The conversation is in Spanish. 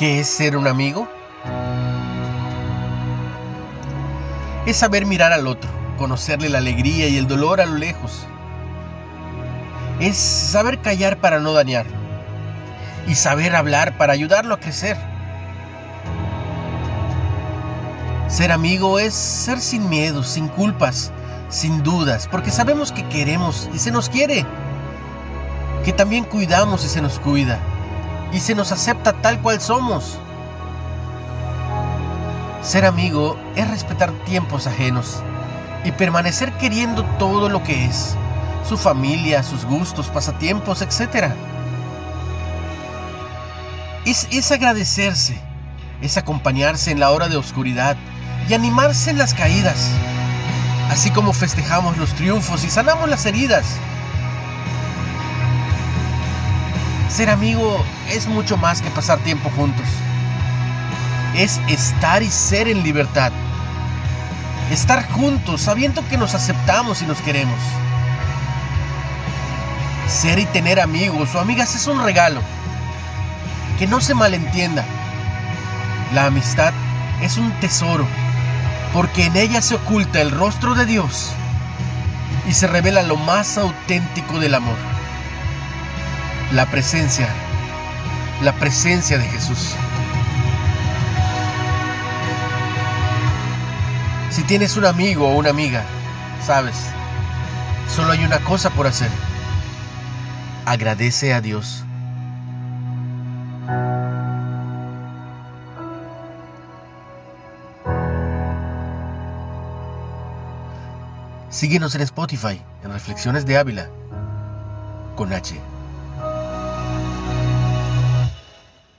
¿Qué es ser un amigo? Es saber mirar al otro, conocerle la alegría y el dolor a lo lejos. Es saber callar para no dañarlo y saber hablar para ayudarlo a crecer. Ser amigo es ser sin miedos, sin culpas, sin dudas, porque sabemos que queremos y se nos quiere, que también cuidamos y se nos cuida, y se nos acepta tal cual somos. Ser amigo es respetar tiempos ajenos y permanecer queriendo todo lo que es, su familia, sus gustos, pasatiempos, etc. Es, es agradecerse, es acompañarse en la hora de oscuridad y animarse en las caídas, así como festejamos los triunfos y sanamos las heridas. Ser amigo es mucho más que pasar tiempo juntos. Es estar y ser en libertad. Estar juntos sabiendo que nos aceptamos y nos queremos. Ser y tener amigos o amigas es un regalo. Que no se malentienda. La amistad es un tesoro porque en ella se oculta el rostro de Dios y se revela lo más auténtico del amor. La presencia, la presencia de Jesús. Si tienes un amigo o una amiga, sabes, solo hay una cosa por hacer. Agradece a Dios. Síguenos en Spotify, en Reflexiones de Ávila, con H.